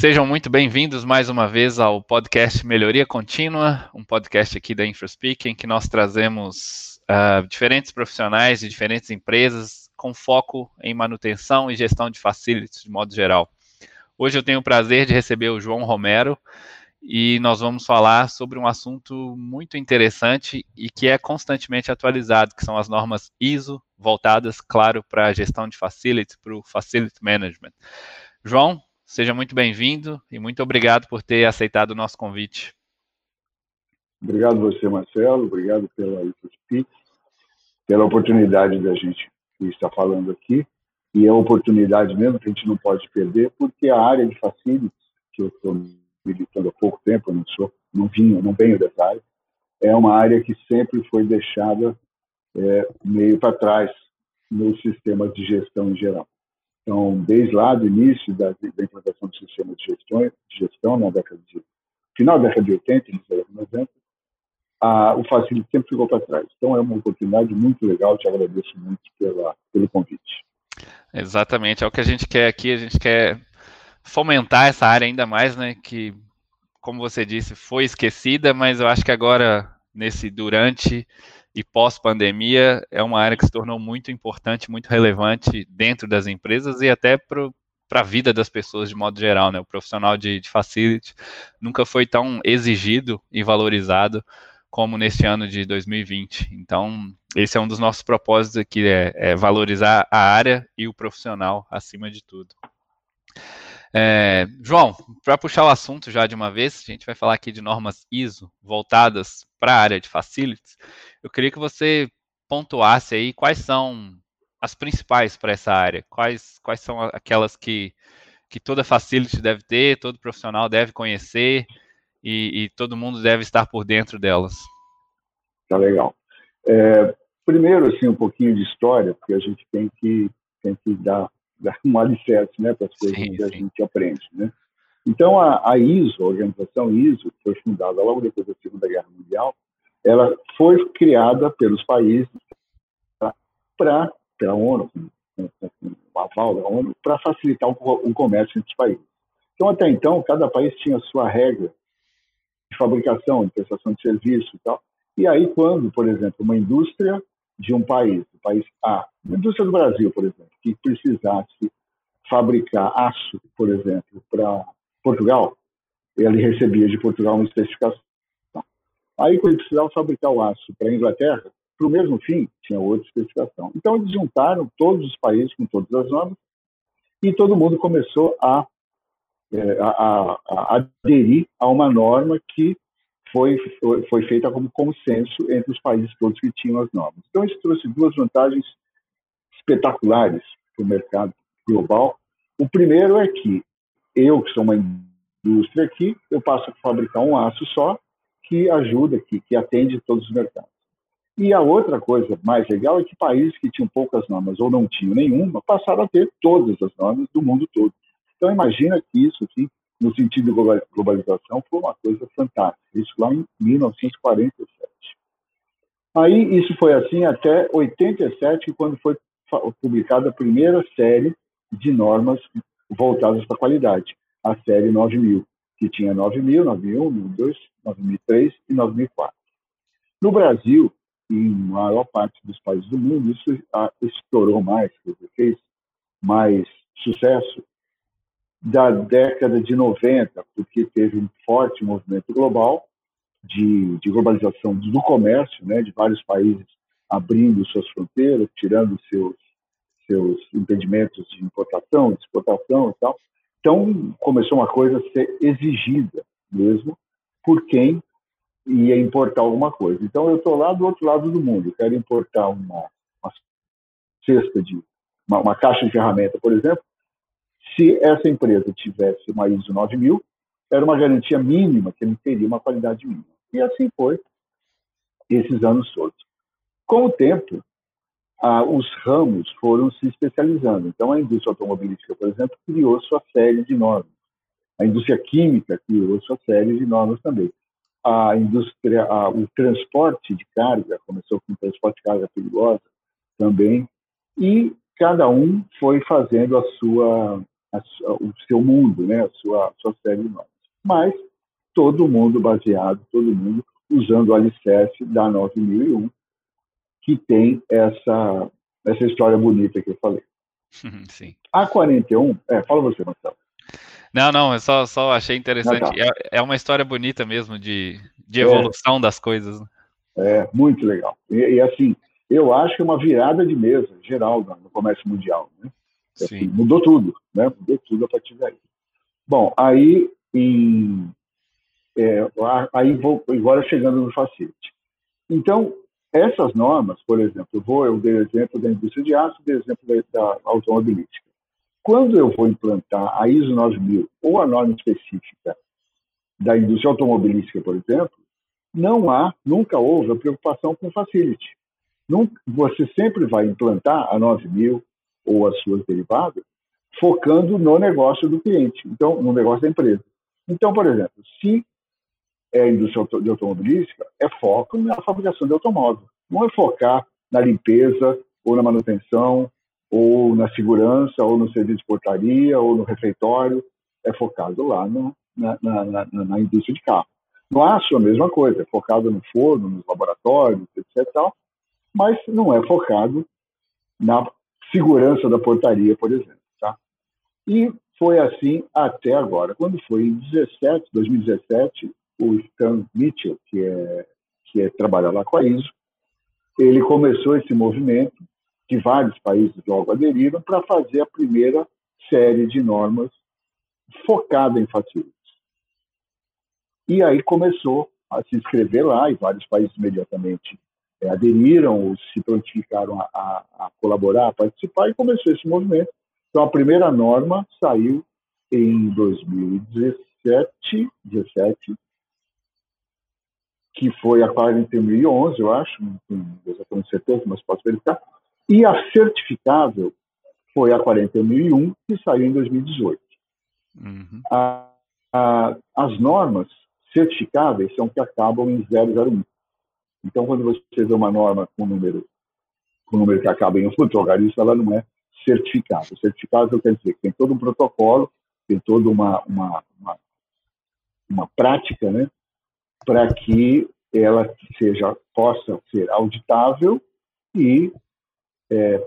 Sejam muito bem-vindos mais uma vez ao podcast Melhoria Contínua, um podcast aqui da InfraSpeak, em que nós trazemos uh, diferentes profissionais de diferentes empresas com foco em manutenção e gestão de facilities de modo geral. Hoje eu tenho o prazer de receber o João Romero e nós vamos falar sobre um assunto muito interessante e que é constantemente atualizado, que são as normas ISO, voltadas, claro, para a gestão de facilities, para o Facility Management. João, Seja muito bem-vindo e muito obrigado por ter aceitado o nosso convite. Obrigado você, Marcelo. Obrigado pela pela oportunidade da gente estar falando aqui. E é uma oportunidade mesmo que a gente não pode perder, porque a área de facilities, que eu estou militando há pouco tempo, eu não sou, não vinha, não venho dessa é uma área que sempre foi deixada é, meio para trás nos sistemas de gestão em geral. Então, desde lá do início da, da implantação do sistema de gestão, de gestão na década de final da década de 80, início da década de 90, a, o Facility sempre ficou para trás. Então, é uma oportunidade muito legal. Te agradeço muito pela, pelo convite. Exatamente, é o que a gente quer aqui. A gente quer fomentar essa área ainda mais, né? Que, como você disse, foi esquecida, mas eu acho que agora nesse durante e pós-pandemia é uma área que se tornou muito importante, muito relevante dentro das empresas e até para a vida das pessoas de modo geral, né? O profissional de, de facility nunca foi tão exigido e valorizado como neste ano de 2020. Então, esse é um dos nossos propósitos aqui, é, é valorizar a área e o profissional acima de tudo. É, João, para puxar o assunto já de uma vez, a gente vai falar aqui de normas ISO voltadas para a área de facilities. Eu queria que você pontuasse aí quais são as principais para essa área, quais, quais são aquelas que, que toda facility deve ter, todo profissional deve conhecer e, e todo mundo deve estar por dentro delas. Tá legal. É, primeiro, assim, um pouquinho de história, porque a gente tem que, tem que dar dar um alicerce né, para as coisas sim, que a sim. gente aprende. Né? Então, a, a, ISO, a organização ISO, que foi fundada logo depois da Segunda Guerra Mundial, ela foi criada pelos países para a ONU, o aval da ONU, para facilitar o, o comércio entre os países. Então, até então, cada país tinha a sua regra de fabricação, de prestação de serviço e tal. E aí, quando, por exemplo, uma indústria de um país, país A, a indústria do Brasil, por exemplo, que precisasse fabricar aço, por exemplo, para Portugal, ele recebia de Portugal uma especificação. Aí, quando ele precisava fabricar o aço para a Inglaterra, para o mesmo fim, tinha outra especificação. Então, eles juntaram todos os países com todas as normas e todo mundo começou a, é, a, a, a aderir a uma norma que foi, foi, feita como consenso entre os países todos que tinham as normas. Então, isso trouxe duas vantagens espetaculares para o mercado global. O primeiro é que eu, que sou uma indústria aqui, eu passo a fabricar um aço só que ajuda, que, que atende todos os mercados. E a outra coisa mais legal é que países que tinham poucas normas ou não tinham nenhuma passaram a ter todas as normas do mundo todo. Então imagina que isso aqui no sentido de globalização, foi uma coisa fantástica. Isso lá em 1947. Aí isso foi assim até 87, quando foi publicada a primeira série de normas voltadas para a qualidade, a série 9000, que tinha 9000, 9001, 9002, 9003 e 9004. No Brasil, e em maior parte dos países do mundo, isso estourou mais, fez mais sucesso da década de 90, porque teve um forte movimento global de, de globalização do comércio, né, de vários países abrindo suas fronteiras, tirando seus seus impedimentos de importação, de exportação e tal. Então começou uma coisa a ser exigida mesmo por quem ia importar alguma coisa. Então eu estou lá do outro lado do mundo, quero importar uma, uma cesta de uma, uma caixa de ferramenta, por exemplo, se essa empresa tivesse uma ISO 9000, era uma garantia mínima que ele teria uma qualidade mínima. E assim foi esses anos todos. Com o tempo, ah, os ramos foram se especializando. Então, a indústria automobilística, por exemplo, criou sua série de normas. A indústria química criou sua série de normas também. A indústria, o transporte de carga começou com o transporte de carga perigosa também. E cada um foi fazendo a sua a, o seu mundo, né, a sua, a sua série de normas. Mas todo mundo baseado, todo mundo usando o alicerce da 9001, que tem essa, essa história bonita que eu falei. Sim. A 41, é, fala você, Marcelo. Não, não, eu só, só achei interessante. Ah, tá. é, é, uma história bonita mesmo de, de é. evolução é, das coisas. Né? É, muito legal. E, e, assim, eu acho que é uma virada de mesa geral no comércio mundial. Né? Mudou tudo, né? Mudou tudo a partir daí. Bom, aí em, é, aí vou agora chegando no facility. Então, essas normas, por exemplo, eu vou, eu dei exemplo da indústria de aço, dei exemplo da, da automobilística. Quando eu vou implantar a ISO 9000 ou a norma específica da indústria automobilística, por exemplo, não há, nunca houve a preocupação com facility. Você sempre vai implantar a 9000 ou as suas derivadas focando no negócio do cliente, então no negócio da empresa. Então, por exemplo, se é a indústria de automobilística, é foco na fabricação de automóvel. Não é focar na limpeza ou na manutenção ou na segurança ou no serviço de portaria ou no refeitório. É focado lá no, na, na, na, na, indústria de carro. No aço, a mesma coisa, é focado no forno, nos laboratórios, etc. Mas não é focado na segurança da portaria, por exemplo. Tá? E foi assim até agora. Quando foi em 17, 2017, o Stan Mitchell, que é que é, trabalha lá com a ISO, ele começou esse movimento que vários países logo aderiram para fazer a primeira série de normas focada em facilities. E aí começou a se inscrever lá e vários países imediatamente é, aderiram ou se prontificaram a, a, a, colaborar, a participar e começou esse movimento. Então a primeira norma saiu em 2017, 17, que foi a 40.011, eu acho, não tenho exatamente certeza, mas posso verificar. E a certificável foi a 40.001, que saiu em 2018. Uhum. A, a, as normas certificáveis são que acabam em 001. Então, quando você vê uma norma com número, com número que acaba em um logarista, ela não é certificável. Certificável quer dizer que tem todo um protocolo, tem toda uma, uma, uma, uma prática, né, para que ela seja possa ser auditável e é,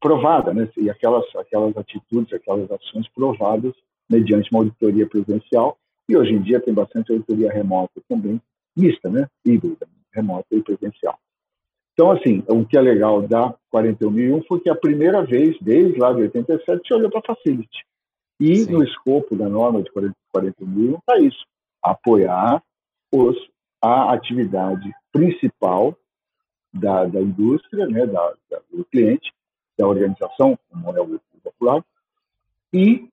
provada, né? E aquelas aquelas atitudes, aquelas ações provadas mediante uma auditoria presencial e hoje em dia tem bastante auditoria remota também, mista, né? Híbrida, remota e presencial. Então, assim, o que é legal da 41.001 foi que a primeira vez, desde lá de 87, se olhou para a Facility. E Sim. no escopo da norma de 41.001 está isso, apoiar os, a atividade principal da, da indústria, né, da, da, do cliente, da organização, como é o popular, e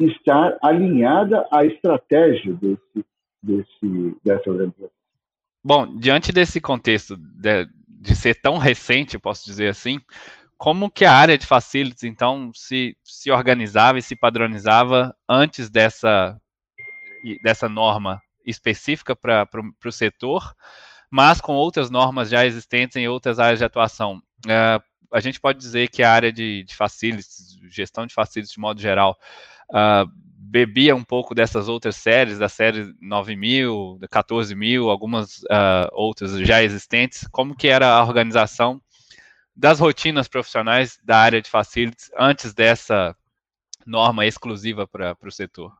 estar alinhada à estratégia desse, desse, dessa organização. Bom, diante desse contexto de, de ser tão recente, posso dizer assim, como que a área de facilities, então, se, se organizava e se padronizava antes dessa, dessa norma específica para o setor, mas com outras normas já existentes em outras áreas de atuação. Uh, a gente pode dizer que a área de, de facilities, gestão de facilities de modo geral, uh, bebia um pouco dessas outras séries, da série 9000, 14000, algumas uh, outras já existentes, como que era a organização das rotinas profissionais da área de facilities antes dessa norma exclusiva para o setor?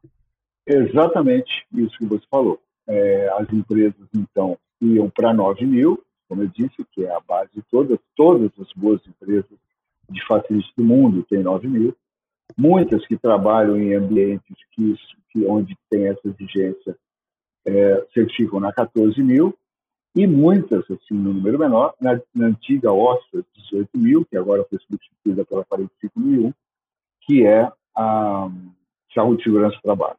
Exatamente isso que você falou. É, as empresas, então, iam para 9 mil, como eu disse, que é a base de todas, todas as boas empresas de facilities do mundo têm 9 mil. Muitas que trabalham em ambientes que, que onde tem essa exigência é, certificam na 14 mil, e muitas, assim, no número menor, na, na antiga OSFA 18 mil, que agora foi substituída pela 45.001, que é a Saúde e Segurança do Trabalho.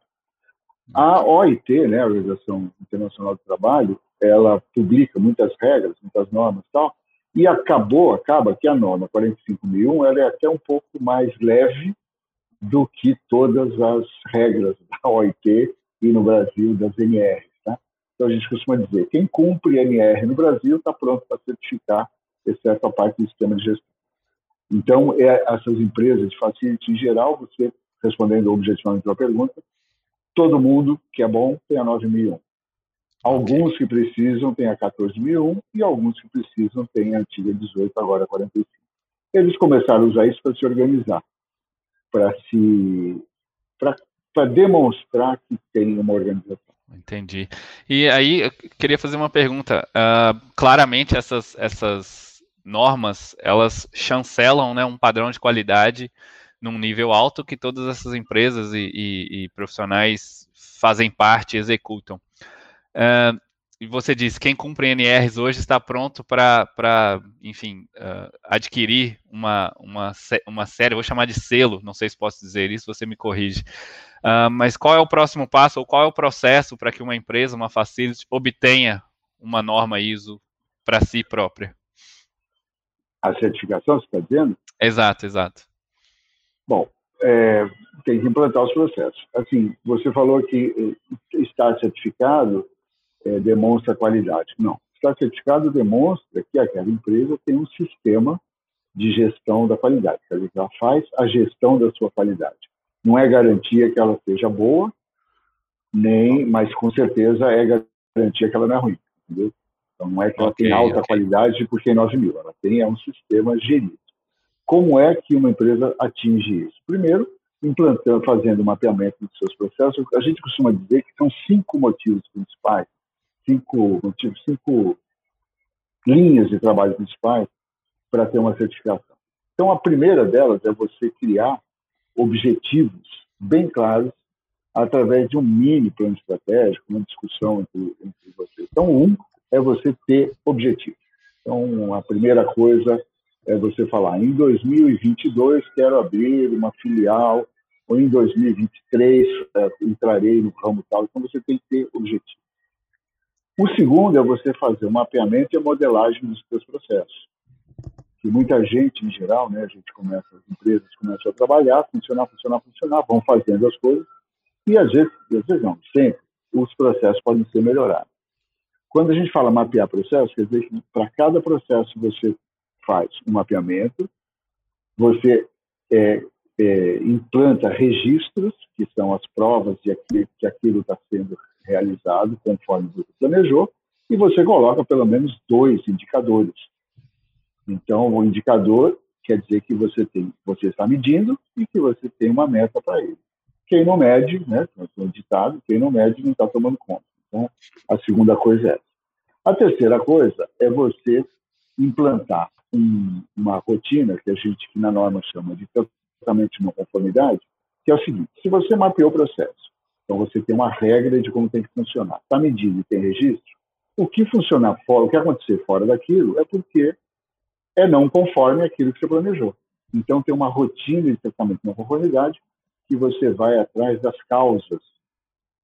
A OIT, né, a Organização Internacional do Trabalho, ela publica muitas regras, muitas normas e tal, e acabou, acaba que a norma 45.001 ela é até um pouco mais leve do que todas as regras da OIT e no Brasil das NR. Tá? Então a gente costuma dizer, quem cumpre NR no Brasil está pronto para certificar, exceto a parte do sistema de gestão. Então, é, essas empresas de facility em geral, você respondendo objetivamente a pergunta, todo mundo que é bom tem a 9001. Alguns que precisam têm a 14001 e alguns que precisam têm a antiga 18, agora 45. Eles começaram a usar isso para se organizar, para se para demonstrar que tem uma organização. Entendi. E aí, eu queria fazer uma pergunta. Uh, claramente, essas, essas normas, elas chancelam né, um padrão de qualidade num nível alto que todas essas empresas e, e, e profissionais fazem parte, executam. Uh, e você disse, quem cumpre NRs hoje está pronto para, enfim, uh, adquirir uma, uma, uma série, vou chamar de selo, não sei se posso dizer isso, você me corrige. Uh, mas qual é o próximo passo, ou qual é o processo para que uma empresa, uma facility, obtenha uma norma ISO para si própria? A certificação, você está dizendo? Exato, exato. Bom, é, tem que implantar os processos. Assim, você falou que eh, estar certificado é, demonstra qualidade. Não. Estar certificado demonstra que aquela empresa tem um sistema de gestão da qualidade, quer dizer, ela faz a gestão da sua qualidade. Não é garantia que ela seja boa, nem, mas com certeza é garantia que ela não é ruim, entendeu? Então não é que ela okay, tem alta okay. qualidade porque tem 9 mil, ela tem é um sistema gerido. Como é que uma empresa atinge isso? Primeiro, implantando, fazendo o mapeamento dos seus processos. A gente costuma dizer que são cinco motivos principais cinco, cinco linhas de trabalho principais para ter uma certificação. Então, a primeira delas é você criar objetivos bem claros através de um mini plano estratégico, uma discussão entre, entre vocês. Então, um é você ter objetivos. Então, a primeira coisa é você falar, em 2022 quero abrir uma filial, ou em 2023 é, entrarei no ramo tal. Então, você tem que ter objetivos. O segundo é você fazer o mapeamento e a modelagem dos seus processos. Que muita gente, em geral, né, a gente começa, as empresas começam a trabalhar, funcionar, funcionar, funcionar, vão fazendo as coisas, e às vezes, às vezes não, sempre, os processos podem ser melhorados. Quando a gente fala mapear processos, quer dizer que para cada processo você faz um mapeamento, você é, é, implanta registros, que são as provas de que aquilo está sendo realizado conforme você planejou, e você coloca pelo menos dois indicadores. Então, o indicador quer dizer que você tem, você está medindo e que você tem uma meta para ele. Quem não mede, né, é ditado, quem não mede não está tomando conta. Então, a segunda coisa é essa. A terceira coisa é você implantar um, uma rotina que a gente que na norma chama de tratamento de não conformidade, que é o seguinte: se você mapeou o processo, então você tem uma regra de como tem que funcionar. Está medido e tem registro. O que funcionar fora, o que acontecer fora daquilo é porque é não conforme aquilo que você planejou. Então tem uma rotina de tratamento de conformidade que você vai atrás das causas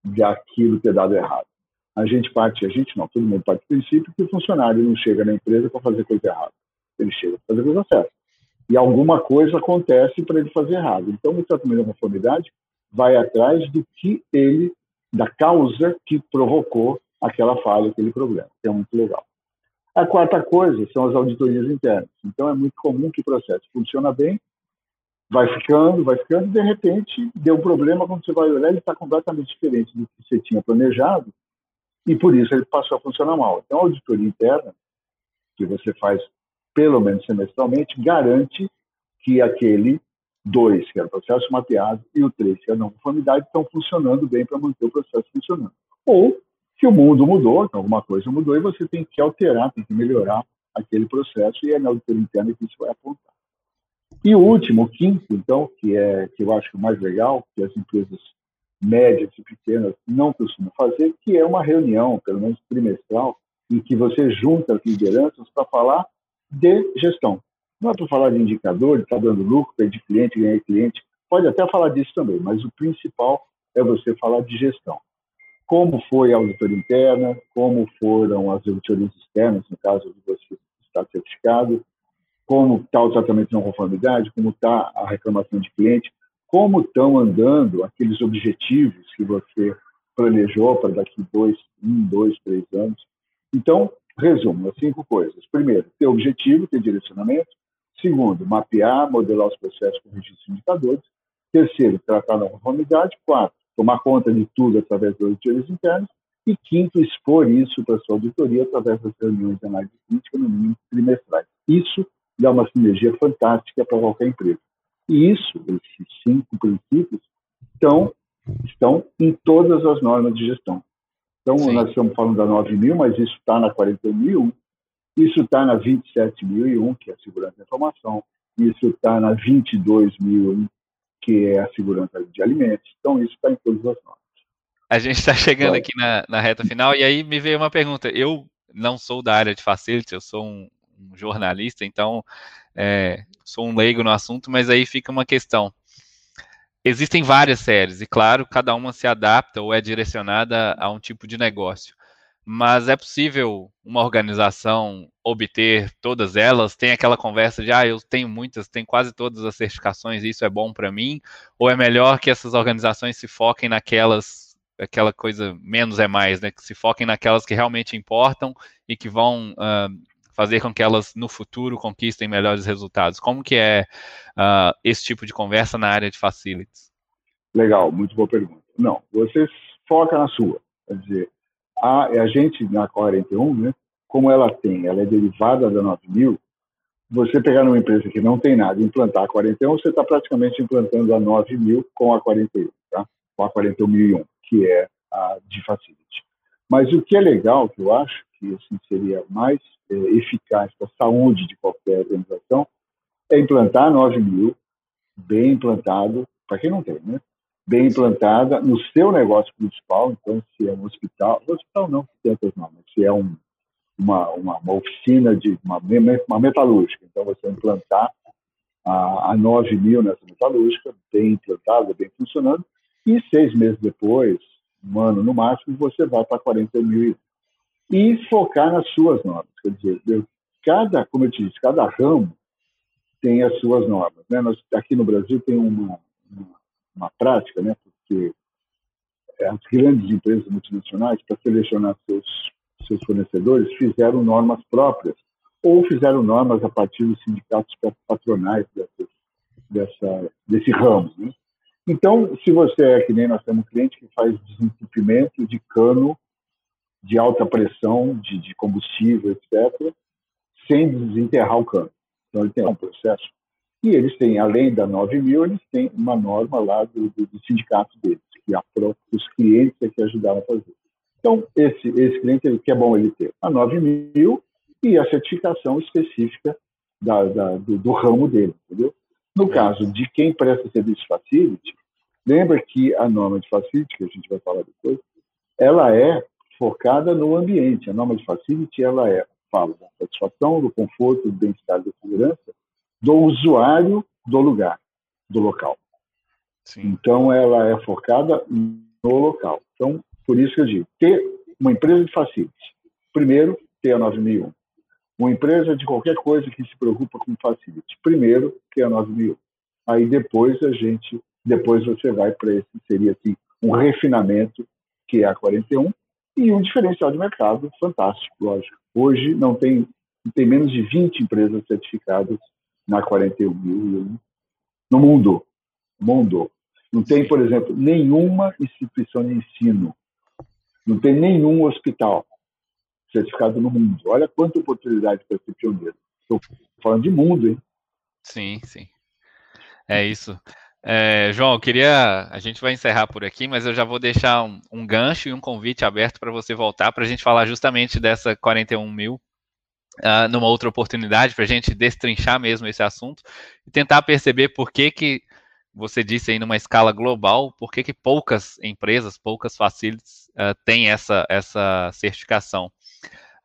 daquilo ter dado errado. A gente parte, a gente não, todo mundo parte do princípio que o funcionário não chega na empresa para fazer coisa errada. Ele chega para fazer coisa certa. E alguma coisa acontece para ele fazer errado. Então, o tratamento de conformidade vai atrás do que ele, da causa que provocou aquela falha, aquele problema, que é muito legal. A quarta coisa são as auditorias internas. Então, é muito comum que o processo funciona bem, vai ficando, vai ficando, e de repente deu um problema, quando você vai olhar, ele está completamente diferente do que você tinha planejado, e por isso ele passou a funcionar mal. Então, a auditoria interna, que você faz pelo menos semestralmente, garante que aquele dois, que era o processo mapeado, e o três, que era a não conformidade, estão funcionando bem para manter o processo funcionando. Ou que o mundo mudou, alguma coisa mudou, e você tem que alterar, tem que melhorar aquele processo, e é na auditoria interna que isso vai apontar. E o último, o quinto, então, que é que eu acho que é o mais legal, que as empresas médias e pequenas não costumam fazer, que é uma reunião, pelo menos trimestral, em que você junta as lideranças para falar de gestão. Não é para falar de indicador, de estar tá dando lucro, perder cliente, ganhar cliente. Pode até falar disso também, mas o principal é você falar de gestão. Como foi a auditoria interna, como foram as auditorias externas, no caso de você estar certificado, como está o tratamento de não conformidade, como está a reclamação de cliente, como estão andando aqueles objetivos que você planejou para daqui dois, um, dois, três anos. Então, resumo, as cinco coisas. Primeiro, ter objetivo, ter direcionamento. Segundo, mapear, modelar os processos com registros de indicadores. Terceiro, tratar da conformidade. Quarto, tomar conta de tudo através dos auditores internos. E quinto, expor isso para a sua auditoria através das reuniões de análise crítica, no mínimo trimestrais. Isso dá uma sinergia fantástica para qualquer empresa. E isso, esses cinco princípios, estão, estão em todas as normas de gestão. Então, Sim. nós estamos falando da 9.000, mas isso está na 41.001, isso está na 27.001, que é a segurança da informação, isso está na 22.001, que é a segurança de alimentos. Então, isso está em todas as normas. A gente está chegando aqui na, na, reta final e aí me veio uma pergunta. Eu não sou da área de facility, eu sou um, um jornalista, então é, sou um leigo no assunto, mas aí fica uma questão. Existem várias séries e, claro, cada uma se adapta ou é direcionada a um tipo de negócio. Mas é possível uma organização obter todas elas? Tem aquela conversa de, ah, eu tenho muitas, tenho quase todas as certificações, isso é bom para mim? Ou é melhor que essas organizações se foquem naquelas aquela coisa menos é mais, né? Que se foquem naquelas que realmente importam e que vão uh, fazer com que elas no futuro conquistem melhores resultados. Como que é uh, esse tipo de conversa na área de facilities? Legal, muito boa pergunta. Não, você foca na sua. Quer dizer, a, a gente na 41, né? Como ela tem, ela é derivada da 9000, você pegar uma empresa que não tem nada e implantar a 41, você está praticamente implantando a 9000 com a 41, tá? Com a 41001 que é a de facility. Mas o que é legal, que eu acho que assim, seria mais é, eficaz para a saúde de qualquer organização, é implantar 9 mil, bem implantado, para quem não tem, né? Bem implantada no seu negócio principal, então se é um hospital, hospital não, tem tantas não, se é um, uma, uma, uma, oficina de uma, uma metalúrgica, então você implantar a, a 9 mil nessa metalúrgica, bem implantada, bem funcionando, e seis meses depois, um ano no máximo, você vai para 40 mil e focar nas suas normas. Quer dizer, cada, como eu te disse, cada ramo tem as suas normas. Né? Nós, aqui no Brasil tem uma, uma, uma prática, né? porque as grandes empresas multinacionais, para selecionar seus, seus fornecedores, fizeram normas próprias ou fizeram normas a partir dos sindicatos patronais dessa, desse ramo. Né? Então, se você é que nem nós temos um cliente que faz desentupimento de cano de alta pressão, de, de combustível, etc., sem desenterrar o cano. Então, ele tem um processo. E eles têm, além da 9 mil, eles têm uma norma lá do, do, do sindicato deles, que a os clientes é que ajudaram a fazer. Então, esse, esse cliente, ele, que é bom ele ter a 9 mil e a certificação específica da, da, do, do ramo dele, entendeu? No caso de quem presta serviço facility, lembra que a norma de facility, que a gente vai falar depois, ela é focada no ambiente. A norma de facility, ela é, fala da satisfação, do conforto, do bem-estar, da segurança do usuário do lugar, do local. Sim. Então, ela é focada no local. Então, por isso que eu digo, ter uma empresa de facility, primeiro, ter a 9001. Uma empresa de qualquer coisa que se preocupa com facility. Primeiro, é a 9000. Aí depois a gente, depois você vai para esse, seria assim, um refinamento, que é a 41, e um diferencial de mercado fantástico, lógico. Hoje não tem, tem menos de 20 empresas certificadas na 41 mil no mundo. Mundo. Não tem, por exemplo, nenhuma instituição de ensino, não tem nenhum hospital certificado no mundo. Olha quanta oportunidade para ser pioneiro. Estou falando de mundo, hein? Sim, sim. É isso. É, João, eu queria. A gente vai encerrar por aqui, mas eu já vou deixar um, um gancho e um convite aberto para você voltar para a gente falar justamente dessa 41 mil uh, numa outra oportunidade, para a gente destrinchar mesmo esse assunto e tentar perceber por que, que você disse aí numa escala global, por que, que poucas empresas, poucas facilities uh, têm essa, essa certificação.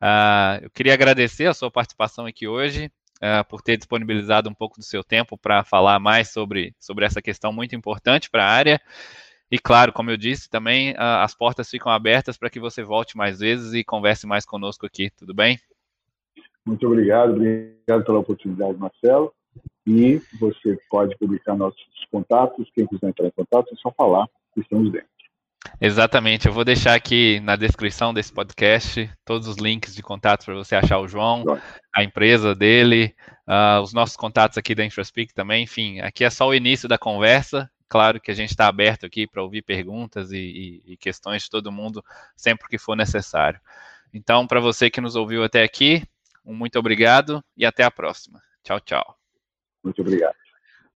Uh, eu queria agradecer a sua participação aqui hoje, uh, por ter disponibilizado um pouco do seu tempo para falar mais sobre, sobre essa questão muito importante para a área. E claro, como eu disse, também as portas ficam abertas para que você volte mais vezes e converse mais conosco aqui, tudo bem? Muito obrigado, obrigado pela oportunidade, Marcelo. E você pode publicar nossos contatos. Quem quiser entrar em contato, é só falar que estamos dentro. Exatamente, eu vou deixar aqui na descrição desse podcast todos os links de contato para você achar o João, a empresa dele, uh, os nossos contatos aqui da InfraSpeak também. Enfim, aqui é só o início da conversa. Claro que a gente está aberto aqui para ouvir perguntas e, e, e questões de todo mundo sempre que for necessário. Então, para você que nos ouviu até aqui, um muito obrigado e até a próxima. Tchau, tchau. Muito obrigado.